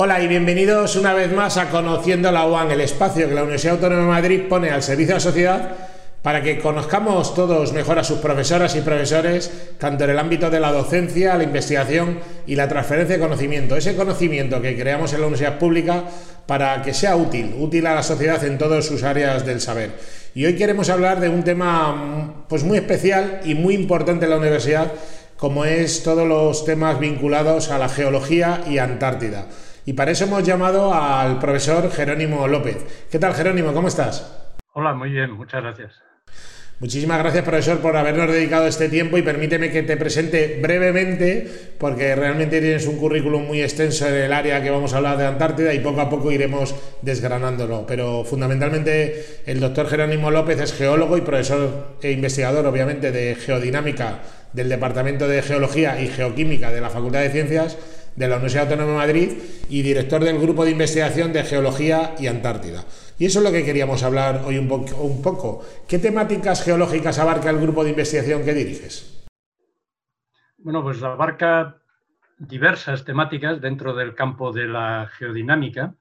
Hola y bienvenidos una vez más a Conociendo la UAN, el espacio que la Universidad Autónoma de Madrid pone al servicio de la sociedad para que conozcamos todos mejor a sus profesoras y profesores, tanto en el ámbito de la docencia, la investigación y la transferencia de conocimiento. Ese conocimiento que creamos en la universidad pública para que sea útil, útil a la sociedad en todas sus áreas del saber. Y hoy queremos hablar de un tema pues muy especial y muy importante en la universidad, como es todos los temas vinculados a la geología y Antártida. Y para eso hemos llamado al profesor Jerónimo López. ¿Qué tal, Jerónimo? ¿Cómo estás? Hola, muy bien, muchas gracias. Muchísimas gracias, profesor, por habernos dedicado este tiempo y permíteme que te presente brevemente, porque realmente tienes un currículum muy extenso en el área que vamos a hablar de Antártida y poco a poco iremos desgranándolo. Pero fundamentalmente el doctor Jerónimo López es geólogo y profesor e investigador, obviamente, de geodinámica del Departamento de Geología y Geoquímica de la Facultad de Ciencias de la Universidad Autónoma de Madrid y director del Grupo de Investigación de Geología y Antártida. Y eso es lo que queríamos hablar hoy un, poco. ¿Qué temáticas geológicas abarca el grupo de investigación que diriges? Bueno, pues abarca diversas temáticas dentro del campo de la geodinámica.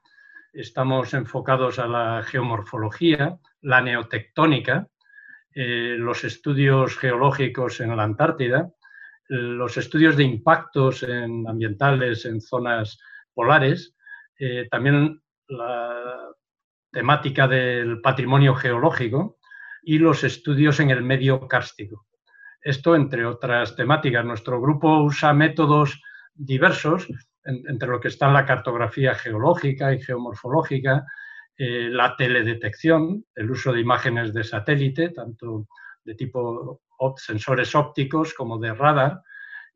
Estamos enfocados a la geomorfología, la neotectónica, eh, los estudios geológicos en la Antártida, los estudios de impactos ambientales en zonas polares, eh, también la temática del patrimonio geológico y los estudios en el medio kárstico. Esto, entre otras temáticas, nuestro grupo usa métodos diversos, entre lo que están la cartografía geológica y geomorfológica, eh, la teledetección, el uso de imágenes de satélite, tanto de tipo sensores ópticos como de radar,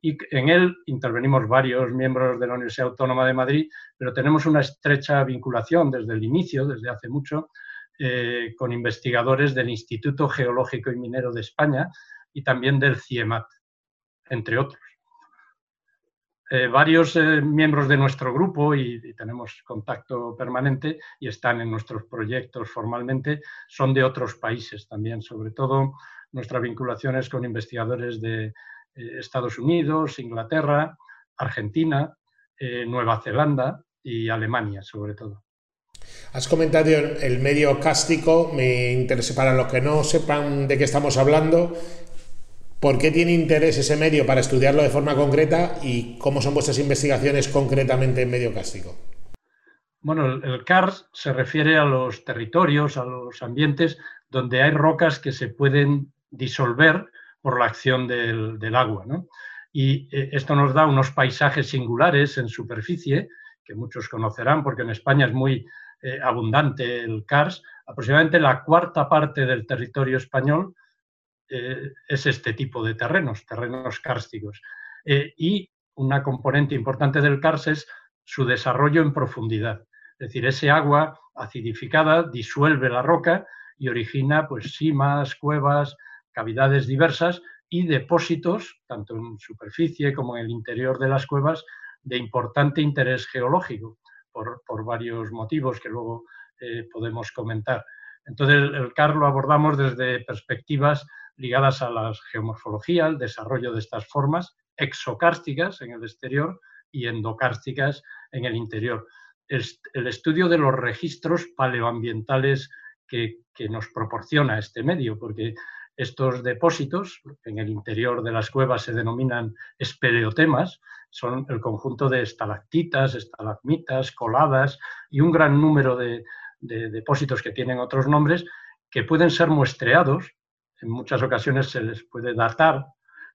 y en él intervenimos varios miembros de la Universidad Autónoma de Madrid, pero tenemos una estrecha vinculación desde el inicio, desde hace mucho, eh, con investigadores del Instituto Geológico y Minero de España y también del CIEMAT, entre otros. Eh, varios eh, miembros de nuestro grupo, y, tenemos contacto permanente y están en nuestros proyectos formalmente, son de otros países también, sobre todo nuestra vinculación es con investigadores de eh, Estados Unidos, Inglaterra, Argentina, eh, Nueva Zelanda y Alemania, sobre todo. Has comentado el medio cástico, me interesa para los que no sepan de qué estamos hablando, ¿por qué tiene interés ese medio para estudiarlo de forma concreta y cómo son vuestras investigaciones concretamente en medio cástico? Bueno, el CARS se refiere a los territorios, a los ambientes donde hay rocas que se pueden disolver por la acción del, agua. Y eh, esto nos da unos paisajes singulares en superficie, que muchos conocerán porque en España es muy eh, abundante el CARS. Aproximadamente la cuarta parte del territorio español eh, es este tipo de terrenos, terrenos kársticos. y una componente importante del CARS es su desarrollo en profundidad. Es decir, ese agua acidificada disuelve la roca y origina pues simas, cuevas, cavidades diversas y depósitos, tanto en superficie como en el interior de las cuevas, de importante interés geológico, por, varios motivos que luego eh, podemos comentar. Entonces, el, CAR lo abordamos desde perspectivas ligadas a la geomorfología, el desarrollo de estas formas exocársticas en el exterior y endocársticas en el interior. el estudio de los registros paleoambientales que, que, nos proporciona este medio, porque estos depósitos, en el interior de las cuevas se denominan espeleotemas, son el conjunto de estalactitas, estalagmitas, coladas y un gran número de, depósitos que tienen otros nombres que pueden ser muestreados. En muchas ocasiones se les puede datar,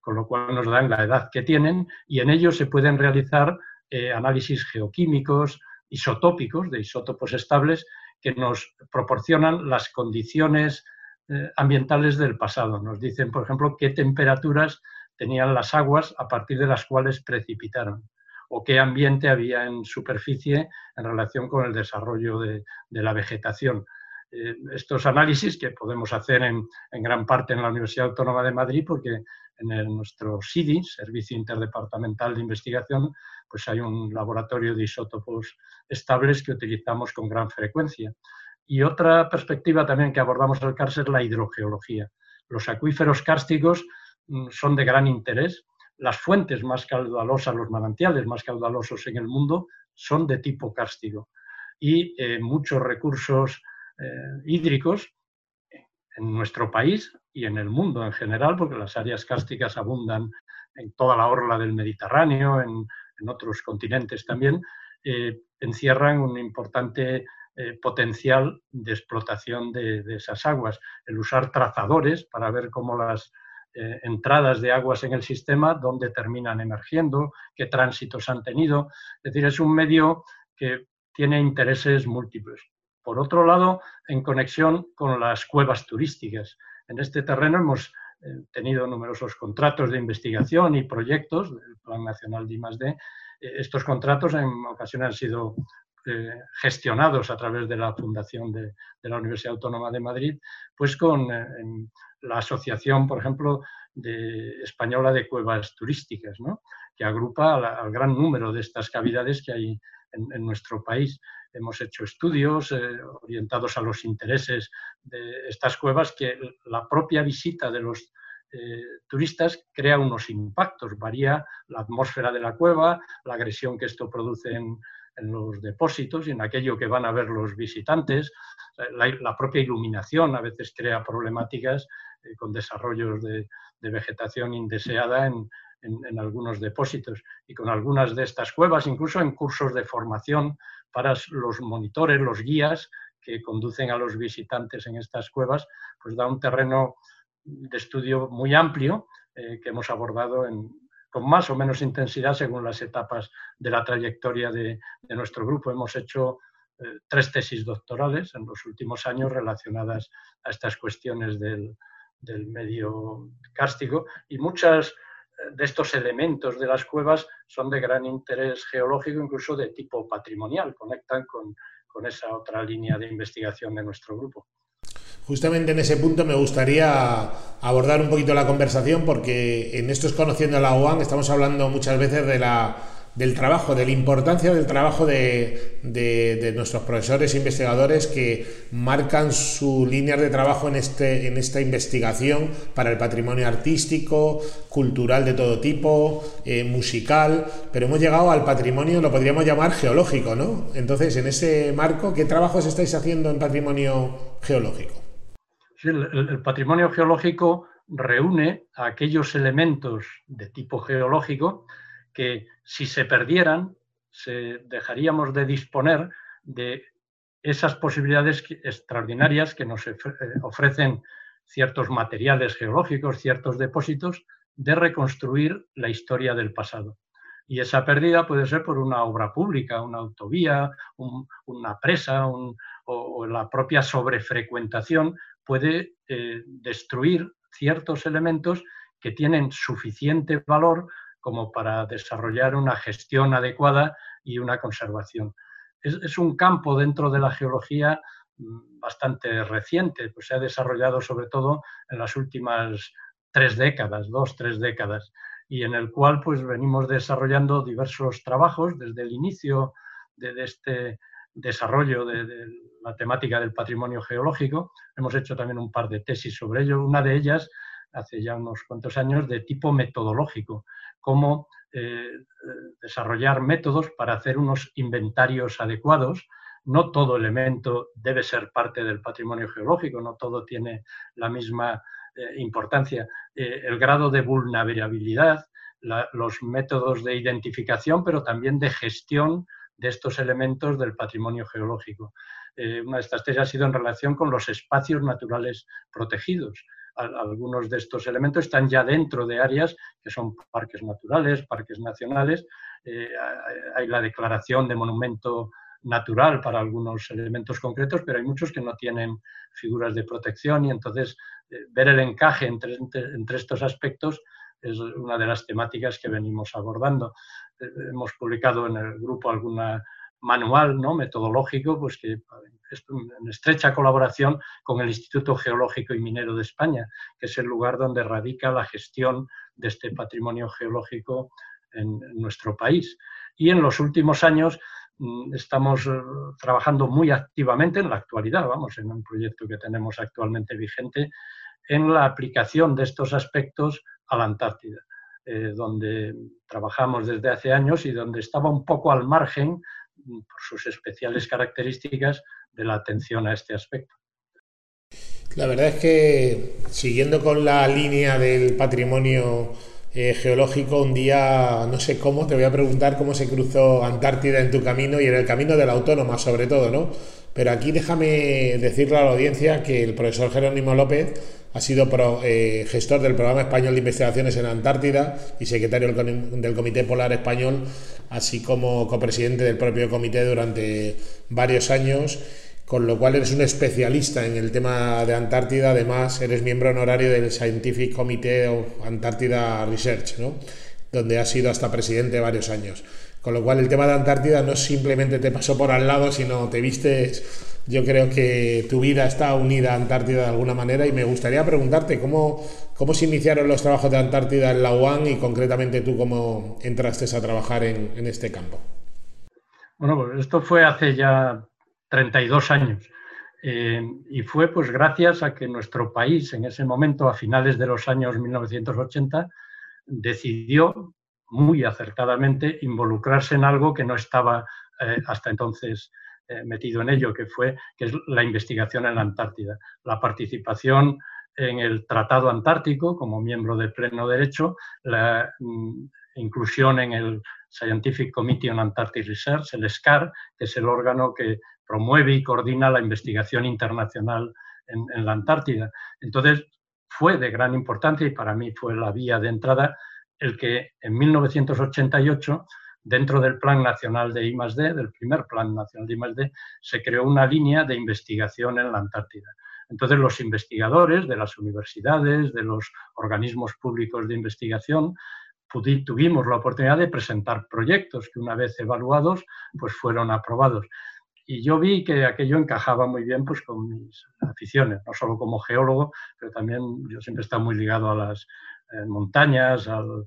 con lo cual nos dan la edad que tienen, y en ellos se pueden realizar eh, análisis geoquímicos, isotópicos, de isótopos estables, que nos proporcionan las condiciones eh, ambientales del pasado. Nos dicen, por ejemplo, qué temperaturas tenían las aguas a partir de las cuales precipitaron o qué ambiente había en superficie en relación con el desarrollo de, la vegetación. Eh, estos análisis que podemos hacer en, gran parte en la Universidad Autónoma de Madrid, porque en nuestro SIDI, Servicio Interdepartamental de Investigación, pues hay un laboratorio de isótopos estables que utilizamos con gran frecuencia. Y otra perspectiva también que abordamos el CARS es la hidrogeología. Los acuíferos kársticos mm, son de gran interés. Las fuentes más caudalosas, los manantiales más caudalosos en el mundo son de tipo kárstico y eh, muchos recursos eh, hídricos en nuestro país y en el mundo en general, porque las áreas cársticas abundan en toda la orla del Mediterráneo, en, otros continentes también, eh, encierran un importante potencial de explotación de, esas aguas. El usar trazadores para ver cómo las entradas de aguas en el sistema, dónde terminan emergiendo, qué tránsitos han tenido. Es decir, es un medio que tiene intereses múltiples. Por otro lado, en conexión con las cuevas turísticas. En este terreno hemos eh, tenido numerosos contratos de investigación y proyectos del Plan Nacional de I+.D. Eh, estos contratos en ocasiones han sido eh, gestionados a través de la Fundación de, la Universidad Autónoma de Madrid, pues con la Asociación, por ejemplo, de, Española de Cuevas Turísticas, que agrupa al gran número de estas cavidades que hay en, nuestro país. Hemos hecho estudios eh, orientados a los intereses de estas cuevas que la propia visita de los eh, turistas crea unos impactos, varía la atmósfera de la cueva, la agresión que esto produce en, los depósitos y en aquello que van a ver los visitantes. La, propia iluminación a veces crea problemáticas eh, con desarrollos de, vegetación indeseada en, en, algunos depósitos y con algunas de estas cuevas, incluso en cursos de formación para los monitores, los guías que conducen a los visitantes en estas cuevas, pues da un terreno de estudio muy amplio eh, que hemos abordado con más o menos intensidad según las etapas de la trayectoria de, nuestro grupo. Hemos hecho eh, tres tesis doctorales en los últimos años relacionadas a estas cuestiones del, medio cárstico y muchas de estos elementos de las cuevas son de gran interés geológico, incluso de tipo patrimonial, conectan con, esa otra línea de investigación de nuestro grupo. Justamente en ese punto me gustaría abordar un poquito la conversación porque en esto es conociendo la UAN estamos hablando muchas veces de la del trabajo, de la importancia del trabajo de, nuestros profesores e investigadores que marcan su línea de trabajo en, este, en esta investigación para el patrimonio artístico, cultural de todo tipo, eh, musical, pero hemos llegado al patrimonio, lo podríamos llamar geológico, ¿no? Entonces, en ese marco, ¿qué trabajos estáis haciendo en patrimonio geológico? El patrimonio geológico reúne aquellos elementos de tipo geológico que si se perdieran, se dejaríamos de disponer de esas posibilidades extraordinarias que nos eh, ofrecen ciertos materiales geológicos, ciertos depósitos, de reconstruir la historia del pasado. Y esa pérdida puede ser por una obra pública, una autovía, una presa o, la propia sobrefrecuentación puede eh, destruir ciertos elementos que tienen suficiente valor como para desarrollar una gestión adecuada y una conservación. Es, un campo dentro de la geología mm, bastante reciente, pues se ha desarrollado sobre todo en las últimas tres décadas, dos, tres décadas, y en el cual pues venimos desarrollando diversos trabajos desde el inicio de, este desarrollo de, la temática del patrimonio geológico. Hemos hecho también un par de tesis sobre ello, una de ellas hace ya unos cuantos años de tipo metodológico, cómo eh, desarrollar métodos para hacer unos inventarios adecuados. No todo elemento debe ser parte del patrimonio geológico, no todo tiene la misma eh, importancia. Eh, el grado de vulnerabilidad, los métodos de identificación, pero también de gestión de estos elementos del patrimonio geológico. una de estas tesis ha sido en relación con los espacios naturales protegidos algunos de estos elementos están ya dentro de áreas que son parques naturales, parques nacionales. Eh, hay la declaración de monumento natural para algunos elementos concretos, pero hay muchos que no tienen figuras de protección y entonces eh, ver el encaje entre, entre, estos aspectos es una de las temáticas que venimos abordando. Eh, hemos publicado en el grupo alguna manual ¿no? metodológico, pues que en estrecha colaboración con el Instituto Geológico y Minero de España, que es el lugar donde radica la gestión de este patrimonio geológico en, nuestro país. Y en los últimos años mm, estamos eh, trabajando muy activamente en la actualidad, vamos, en un proyecto que tenemos actualmente vigente, en la aplicación de estos aspectos a la Antártida, eh, donde trabajamos desde hace años y donde estaba un poco al margen por sus especiales características, de la atención a este aspecto. La verdad es que siguiendo con la línea del patrimonio eh, geológico, un día, no sé cómo, te voy a preguntar cómo se cruzó Antártida en tu camino y en el camino de la autónoma sobre todo, ¿no? Pero aquí déjame decirle a la audiencia que el profesor Jerónimo López ha sido eh, gestor del Programa Español de Investigaciones en Antártida y secretario del Comité Polar Español, así como copresidente del propio comité durante varios años con lo cual eres un especialista en el tema de Antártida, además eres miembro honorario del Scientific Committee of Antártida Research, ¿no? donde has sido hasta presidente varios años. Con lo cual el tema de Antártida no simplemente te pasó por al lado, sino te viste, yo creo que tu vida está unida a Antártida de alguna manera y me gustaría preguntarte cómo, cómo se iniciaron los trabajos de Antártida en la UAN y concretamente tú cómo entraste a trabajar en, en este campo. Bueno, pues esto fue hace ya 32 años. Eh, y fue pues gracias a que nuestro país en ese momento, a finales de los años 1980, decidió muy acertadamente involucrarse en algo que no estaba eh, hasta entonces eh, metido en ello, que fue que es la investigación en la Antártida, la participación en el Tratado Antártico como miembro de pleno derecho, la mm, inclusión en el Scientific Committee on Antarctic Research, el SCAR, que es el órgano que promueve y coordina la investigación internacional en, la Antártida. Entonces, fue de gran importancia y para mí fue la vía de entrada el que en 1988, dentro del Plan Nacional de I+.D., del primer Plan Nacional de I+.D., se creó una línea de investigación en la Antártida. Entonces, los investigadores de las universidades, de los organismos públicos de investigación, tuvimos la oportunidad de presentar proyectos que una vez evaluados, pues fueron aprobados y yo vi que aquello encajaba muy bien pues, con mis aficiones, no solo como geólogo, pero también yo siempre he estado muy ligado a las montañas, al,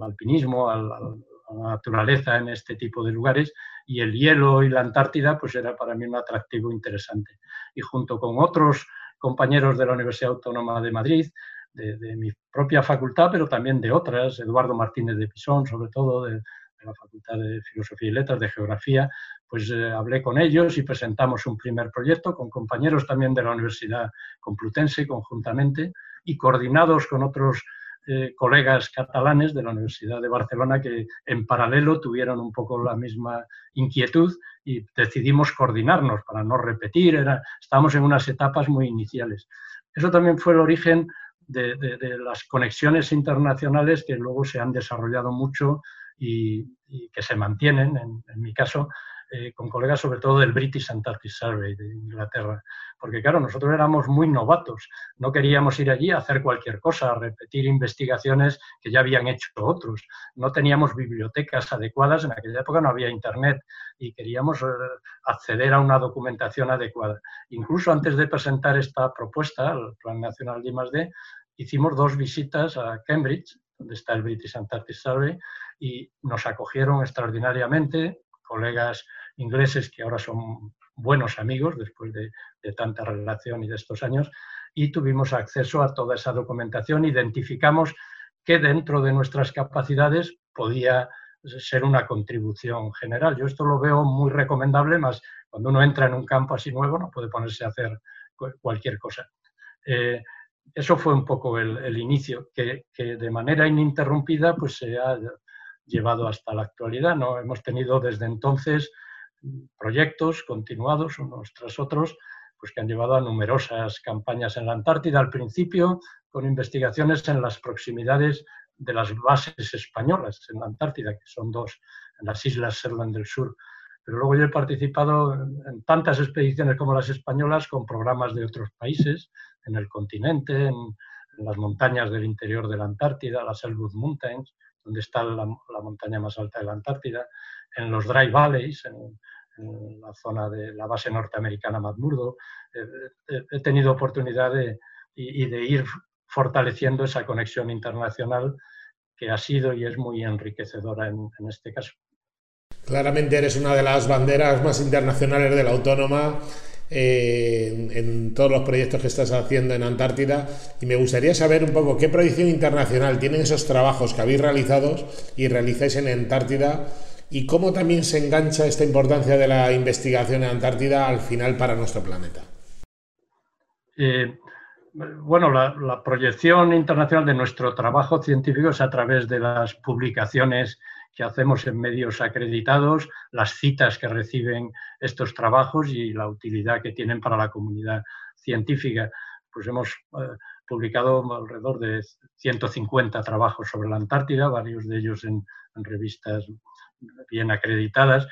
alpinismo, a la naturaleza en este tipo de lugares, y el hielo y la Antártida pues era para mí un atractivo interesante. Y junto con otros compañeros de la Universidad Autónoma de Madrid, de, mi propia facultad, pero también de otras, Eduardo Martínez de Pisón, sobre todo, de, de la Facultad de Filosofía y Letras, de Geografía, pues eh, hablé con ellos y presentamos un primer proyecto con compañeros también de la Universidad Complutense conjuntamente y coordinados con otros eh, colegas catalanes de la Universidad de Barcelona que en paralelo tuvieron un poco la misma inquietud y decidimos coordinarnos para no repetir, era, estábamos en unas etapas muy iniciales. Eso también fue el origen de, las conexiones internacionales que luego se han desarrollado mucho y, que se mantienen, en mi caso, eh, con colegas sobre todo del British Antarctic Survey de Inglaterra, porque claro, nosotros éramos muy novatos, no queríamos ir allí a hacer cualquier cosa, a repetir investigaciones que ya habían hecho otros, no teníamos bibliotecas adecuadas, en aquella época no había internet y queríamos eh, acceder a una documentación adecuada. Incluso antes de presentar esta propuesta, el Plan Nacional de I+.D., hicimos dos visitas a Cambridge, donde está el British Antarctic Survey, y nos acogieron extraordinariamente, colegas ingleses que ahora son buenos amigos después de, tanta relación y de estos años, y tuvimos acceso a toda esa documentación, identificamos que dentro de nuestras capacidades podía ser una contribución general. Yo esto lo veo muy recomendable, más cuando uno entra en un campo así nuevo no puede ponerse a hacer cualquier cosa. Eh, eso fue un poco el, inicio, que, que, de manera ininterrumpida pues, se ha llevado hasta la actualidad. ¿no? Hemos tenido desde entonces proyectos continuados unos tras otros, pues que han llevado a numerosas campañas en la Antártida, al principio con investigaciones en las proximidades de las bases españolas en la Antártida, que son dos, en las islas Shetland del Sur. Pero luego yo he participado en tantas expediciones como las españolas con programas de otros países, en el continente, en, las montañas del interior de la Antártida, las Elwood Mountains, donde está la, montaña más alta de la Antártida, en los Dry Valleys, en, la zona de la base norteamericana McMurdo. he tenido oportunidad de, y, de ir fortaleciendo esa conexión internacional que ha sido y es muy enriquecedora en, este caso. Claramente eres una de las banderas más internacionales de la autónoma eh, en, todos los proyectos que estás haciendo en Antártida y me gustaría saber un poco qué proyección internacional tienen esos trabajos que habéis realizado y realizáis en Antártida y cómo también se engancha esta importancia de la investigación en Antártida al final para nuestro planeta. Eh, bueno, la, proyección internacional de nuestro trabajo científico es a través de las publicaciones que hacemos en medios acreditados, las citas que reciben estos trabajos y la utilidad que tienen para la comunidad científica. Pues hemos eh, publicado alrededor de 150 trabajos sobre la Antártida, varios de ellos en revistas bien acreditadas.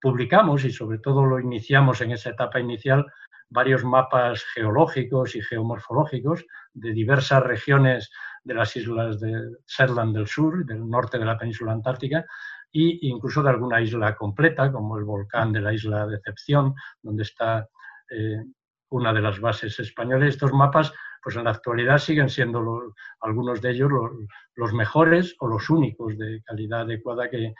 Publicamos y sobre todo lo iniciamos en esa etapa inicial varios mapas geológicos y geomorfológicos de diversas regiones de las islas de Shetland del sur, del norte de la península antártica, e incluso de alguna isla completa, como el volcán de la isla Decepción, donde está eh, una de las bases españolas. Estos mapas, pues en la actualidad siguen siendo algunos de ellos los, mejores o los únicos de calidad adecuada que,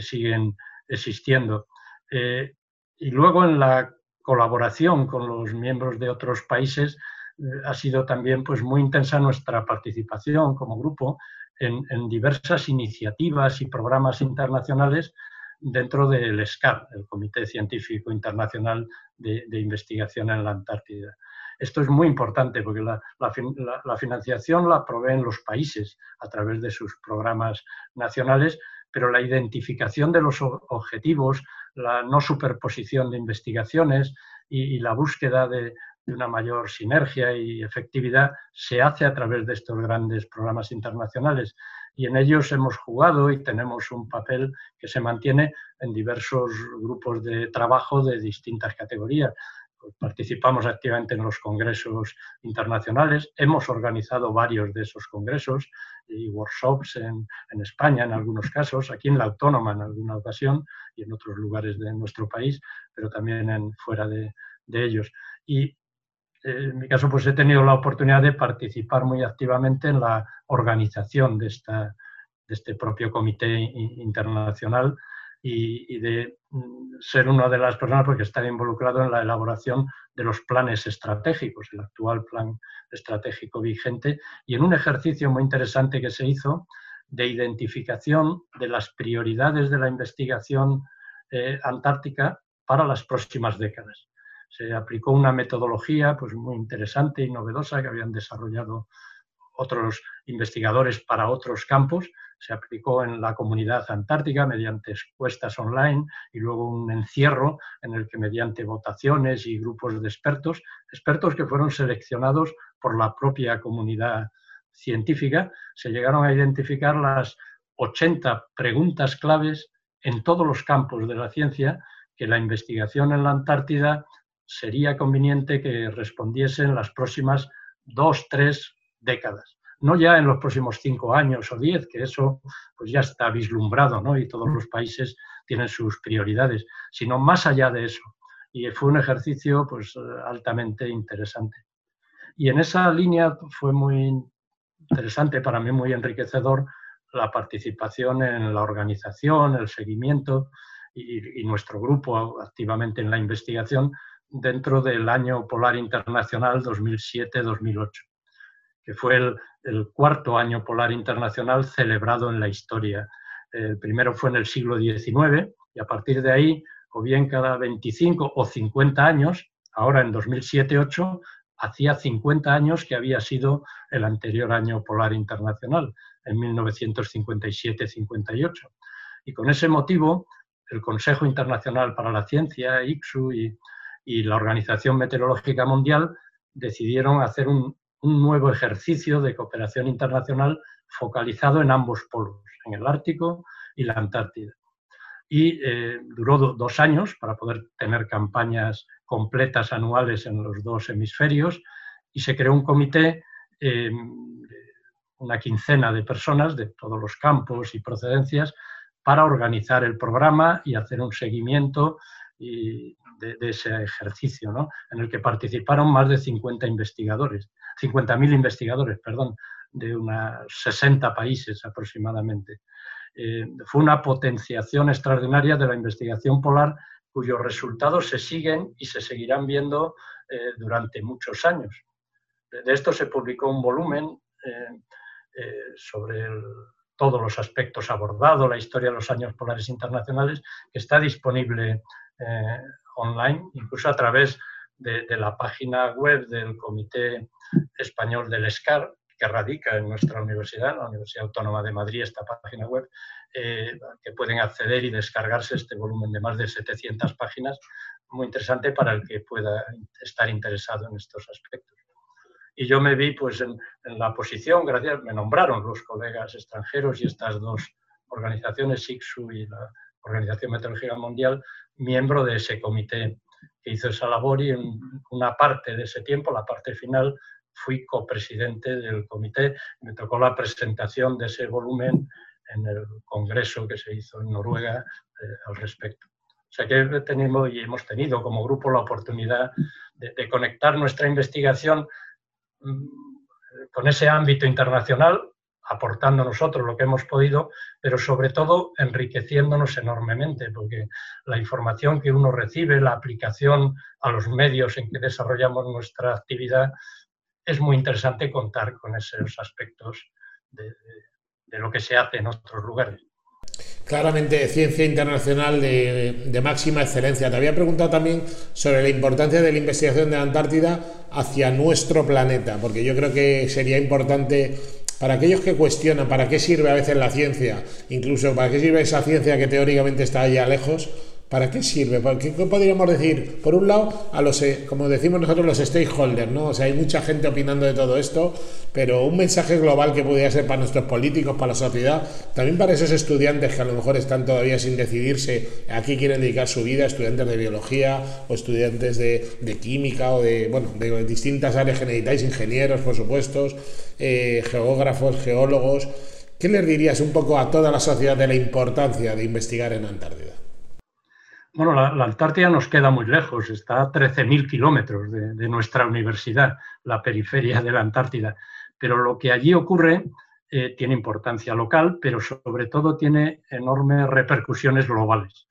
siguen existiendo. Eh, y luego en la colaboración con los miembros de otros países, eh, ha sido también pues, muy intensa nuestra participación como grupo en, diversas iniciativas y programas internacionales dentro del SCAR, el Comité Científico Internacional de, Investigación en la Antártida. Esto es muy importante porque la, financiación la proveen los países a través de sus programas nacionales, pero la identificación de los objetivos, la no superposición de investigaciones y, la búsqueda de, una mayor sinergia y efectividad se hace a través de estos grandes programas internacionales. Y en ellos hemos jugado y tenemos un papel que se mantiene en diversos grupos de trabajo de distintas categorías participamos activamente en los congresos internacionales, hemos organizado varios de esos congresos y workshops en, España en algunos casos, aquí en la Autónoma en alguna ocasión y en otros lugares de nuestro país, pero también en, fuera de, ellos. Y eh, en mi caso, pues he tenido la oportunidad de participar muy activamente en la organización de, esta, de este propio comité internacional y, de mm, ser una de las personas porque está involucrado en la elaboración de los planes estratégicos, el actual plan estratégico vigente, y en un ejercicio muy interesante que se hizo de identificación de las prioridades de la investigación eh, antártica para las próximas décadas. Se aplicó una metodología pues, muy interesante y novedosa que habían desarrollado otros investigadores para otros campos, se aplicó en la comunidad antártica mediante encuestas online y luego un encierro en el que mediante votaciones y grupos de expertos, expertos que fueron seleccionados por la propia comunidad científica, se llegaron a identificar las 80 preguntas claves en todos los campos de la ciencia que la investigación en la Antártida sería conveniente que respondiesen en las próximas dos, tres décadas no ya en los próximos cinco años o diez, que eso pues ya está vislumbrado, ¿no? Y todos los países tienen sus prioridades, sino más allá de eso. Y fue un ejercicio pues altamente interesante. Y en esa línea fue muy interesante, para mí muy enriquecedor, la participación en la organización, el seguimiento y, y nuestro grupo activamente en la investigación dentro del Año Polar Internacional 2007-2008 que fue el, cuarto año polar internacional celebrado en la historia. El primero fue en el siglo XIX y a partir de ahí, o bien cada 25 o 50 años, ahora en 2007-8, hacía 50 años que había sido el anterior año polar internacional, en 1957-58. Y con ese motivo, el Consejo Internacional para la Ciencia, ICSU, y, y la Organización Meteorológica Mundial decidieron hacer un, un nuevo ejercicio de cooperación internacional focalizado en ambos polos, en el Ártico y la Antártida. Y eh, duró dos años para poder tener campañas completas anuales en los dos hemisferios y se creó un comité, em, una quincena de personas de todos los campos y procedencias para organizar el programa y hacer un seguimiento de, ese ejercicio, en el que participaron más de 50 investigadores 50.000 investigadores, perdón, de unos 60 países aproximadamente. Eh, fue una potenciación extraordinaria de la investigación polar cuyos resultados se siguen y se seguirán viendo eh, durante muchos años. De esto se publicó un volumen eh, sobre todos los aspectos abordados, la historia de los años polares internacionales, que está disponible eh, online, incluso a través de, la página web del Comité Español del SCAR, que radica en nuestra universidad, la Universidad Autónoma de Madrid, esta página web, eh, que pueden acceder y descargarse este volumen de más de 700 páginas, muy interesante para el que pueda estar interesado en estos aspectos. Y yo me vi pues, en, la posición, gracias, me nombraron los colegas extranjeros y estas dos organizaciones, SIXU y la Organización Meteorológica Mundial, miembro de ese comité que hizo esa labor y en una parte de ese tiempo, la parte final, fui copresidente del comité. Me tocó la presentación de ese volumen en el congreso que se hizo en Noruega eh, al respecto. O sea que tenemos y hemos tenido como grupo la oportunidad de, conectar nuestra investigación mm, con ese ámbito internacional, aportando nosotros lo que hemos podido, pero sobre todo enriqueciéndonos enormemente, porque la información que uno recibe, la aplicación a los medios en que desarrollamos nuestra actividad, es muy interesante contar con esos aspectos de, lo que se hace en otros lugares. Claramente, ciencia internacional de, máxima excelencia. Te había preguntado también sobre la importancia de la investigación de la Antártida hacia nuestro planeta, porque yo creo que sería importante para aquellos que cuestionan para qué sirve a veces la ciencia, incluso para qué sirve esa ciencia que teóricamente está allá lejos, ¿Para qué sirve? ¿Qué, podríamos decir? Por un lado, a los, eh, como decimos nosotros, los stakeholders, ¿no? O sea, hay mucha gente opinando de todo esto, pero un mensaje global que pudiera ser para nuestros políticos, para la sociedad, también para esos estudiantes que a lo mejor están todavía sin decidirse a qué quieren dedicar su vida, estudiantes de biología o estudiantes de, química o de, bueno, de distintas áreas que necesitáis, ingenieros, por supuesto, eh, geógrafos, geólogos. ¿Qué les dirías un poco a toda la sociedad de la importancia de investigar en Antártida? Bueno, la, Antártida nos queda muy lejos, está a 13.000 kilómetros de, nuestra universidad, la periferia de la Antártida. Pero lo que allí ocurre eh, tiene importancia local, pero sobre todo tiene enormes repercusiones globales.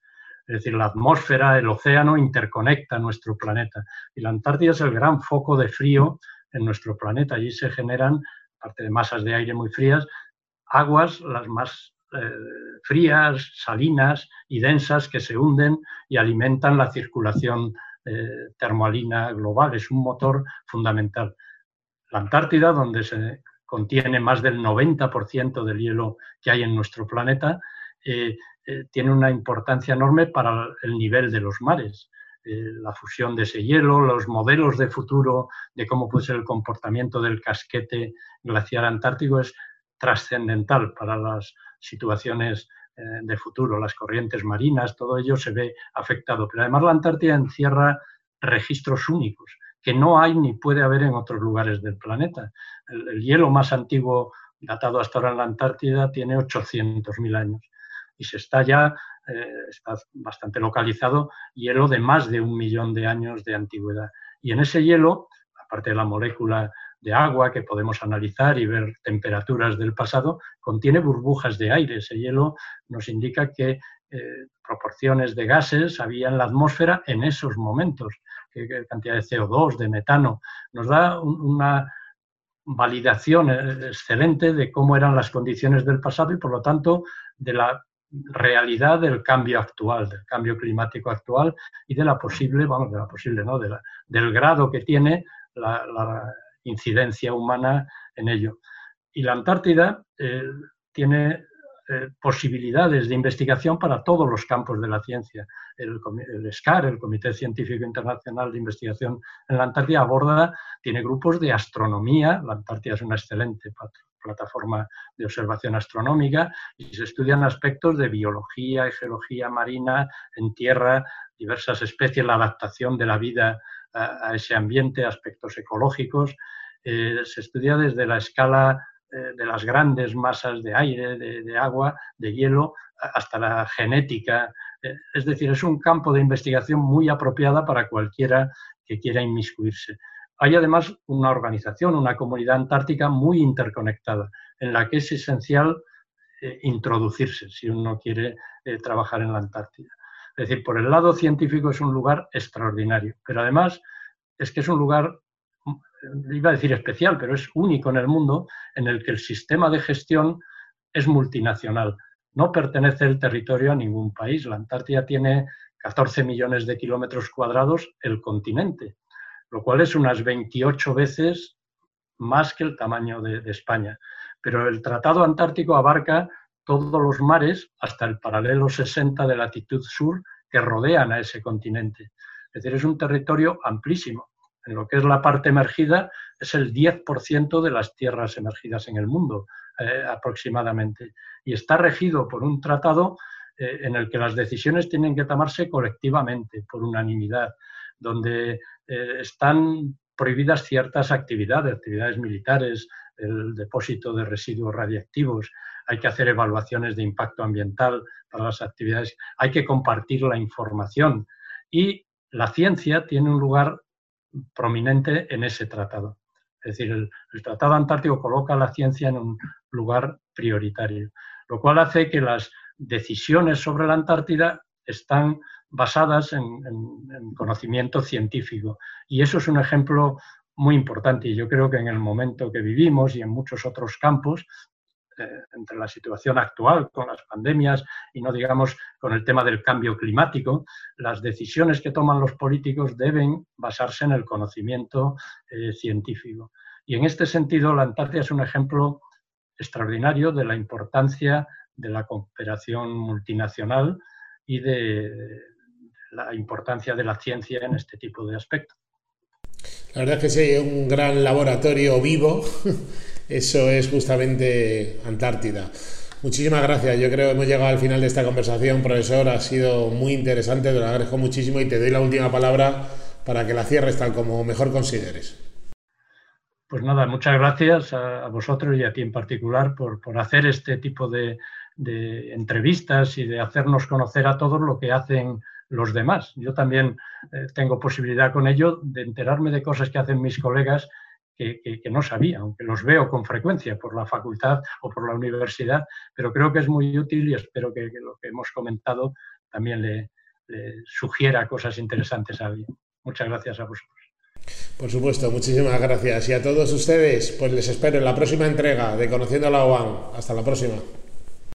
Es decir, la atmósfera, el océano interconecta nuestro planeta. Y la Antártida es el gran foco de frío en nuestro planeta. Allí se generan, aparte de masas de aire muy frías, aguas las más eh, frías, salinas y densas que se hunden y alimentan la circulación eh, termoalina global. Es un motor fundamental. La Antártida, donde se contiene más del 90% del hielo que hay en nuestro planeta, eh, tiene una importancia enorme para el nivel de los mares. la fusión de ese hielo, los modelos de futuro de cómo puede ser el comportamiento del casquete glaciar antártico es trascendental para las situaciones eh, de futuro, las corrientes marinas, todo ello se ve afectado. Pero además la Antártida encierra registros únicos que no hay ni puede haber en otros lugares del planeta. El, hielo más antiguo datado hasta ahora en la Antártida tiene 800.000 años y se está ya, eh, está bastante localizado, hielo de más de un millón de años de antigüedad. Y en ese hielo, aparte de la molécula de agua que podemos analizar y ver temperaturas del pasado, contiene burbujas de aire. Ese hielo nos indica que eh, proporciones de gases había en la atmósfera en esos momentos, qué cantidad de CO2, de metano. Nos da una validación eh, excelente de cómo eran las condiciones del pasado y, por lo tanto, de la realidad del cambio actual, del cambio climático actual y de la posible, vamos, de la posible, ¿no? De del grado que tiene la, incidencia humana en ello. Y la Antártida eh, tiene eh, posibilidades de investigación para todos los campos de la ciencia. El, el, SCAR, el Comité Científico Internacional de Investigación en la Antártida, aborda, tiene grupos de astronomía, la Antártida es una excelente plataforma de observación astronómica, y se estudian aspectos de biología y geología marina en tierra, diversas especies, la adaptación de la vida a, ese ambiente, aspectos ecológicos. Eh, se estudia desde la escala eh, de las grandes masas de aire, de, agua, de hielo, hasta la genética. Eh, es decir, es un campo de investigación muy apropiada para cualquiera que quiera inmiscuirse. Hay además una organización, una comunidad antártica muy interconectada, en la que es esencial introducirse si uno quiere trabajar en la Antártida. Es decir, por el lado científico es un lugar extraordinario, pero además es que es un lugar, iba a decir especial, pero es único en el mundo, en el que el sistema de gestión es multinacional. No pertenece el territorio a ningún país. La Antártida tiene 14 millones de kilómetros cuadrados el continente, lo cual es unas 28 veces más que el tamaño de, de España. Pero el Tratado Antártico abarca todos los mares hasta el paralelo 60 de latitud sur que rodean a ese continente. Es decir, es un territorio amplísimo. En lo que es la parte emergida, es el 10% de las tierras emergidas en el mundo, eh, aproximadamente. Y está regido por un tratado eh, en el que las decisiones tienen que tomarse colectivamente, por unanimidad, donde eh, están prohibidas ciertas actividades, actividades militares, el depósito de residuos radiactivos, hay que hacer evaluaciones de impacto ambiental para las actividades, hay que compartir la información y la ciencia tiene un lugar prominente en ese tratado. Es decir, el, Tratado Antártico coloca a la ciencia en un lugar prioritario, lo cual hace que las decisiones sobre la Antártida están basadas en, en, conocimiento científico. Y eso es un ejemplo muy importante. Y yo creo que en el momento que vivimos y en muchos otros campos, entre la situación actual con las pandemias y no digamos con el tema del cambio climático, las decisiones que toman los políticos deben basarse en el conocimiento eh, científico. Y en este sentido, la Antártida es un ejemplo extraordinario de la importancia de la cooperación multinacional y de la importancia de la ciencia en este tipo de aspectos. La verdad es que sí, un gran laboratorio vivo Eso es justamente Antártida. Muchísimas gracias. Yo creo que hemos llegado al final de esta conversación, profesor. Ha sido muy interesante, te lo agradezco muchísimo y te doy la última palabra para que la cierres tal como mejor consideres. Pues nada, muchas gracias a, vosotros y a ti en particular por, hacer este tipo de, entrevistas y de hacernos conocer a todos lo que hacen los demás. Yo también eh, tengo posibilidad con ello de enterarme de cosas que hacen mis colegas que, no sabía, aunque los veo con frecuencia por la facultad o por la universidad, pero creo que es muy útil y espero que, lo que hemos comentado también le, sugiera cosas interesantes a alguien. Muchas gracias a vosotros. Por supuesto, muchísimas gracias. Y a todos ustedes, pues les espero en la próxima entrega de Conociendo la OAN. Hasta la próxima.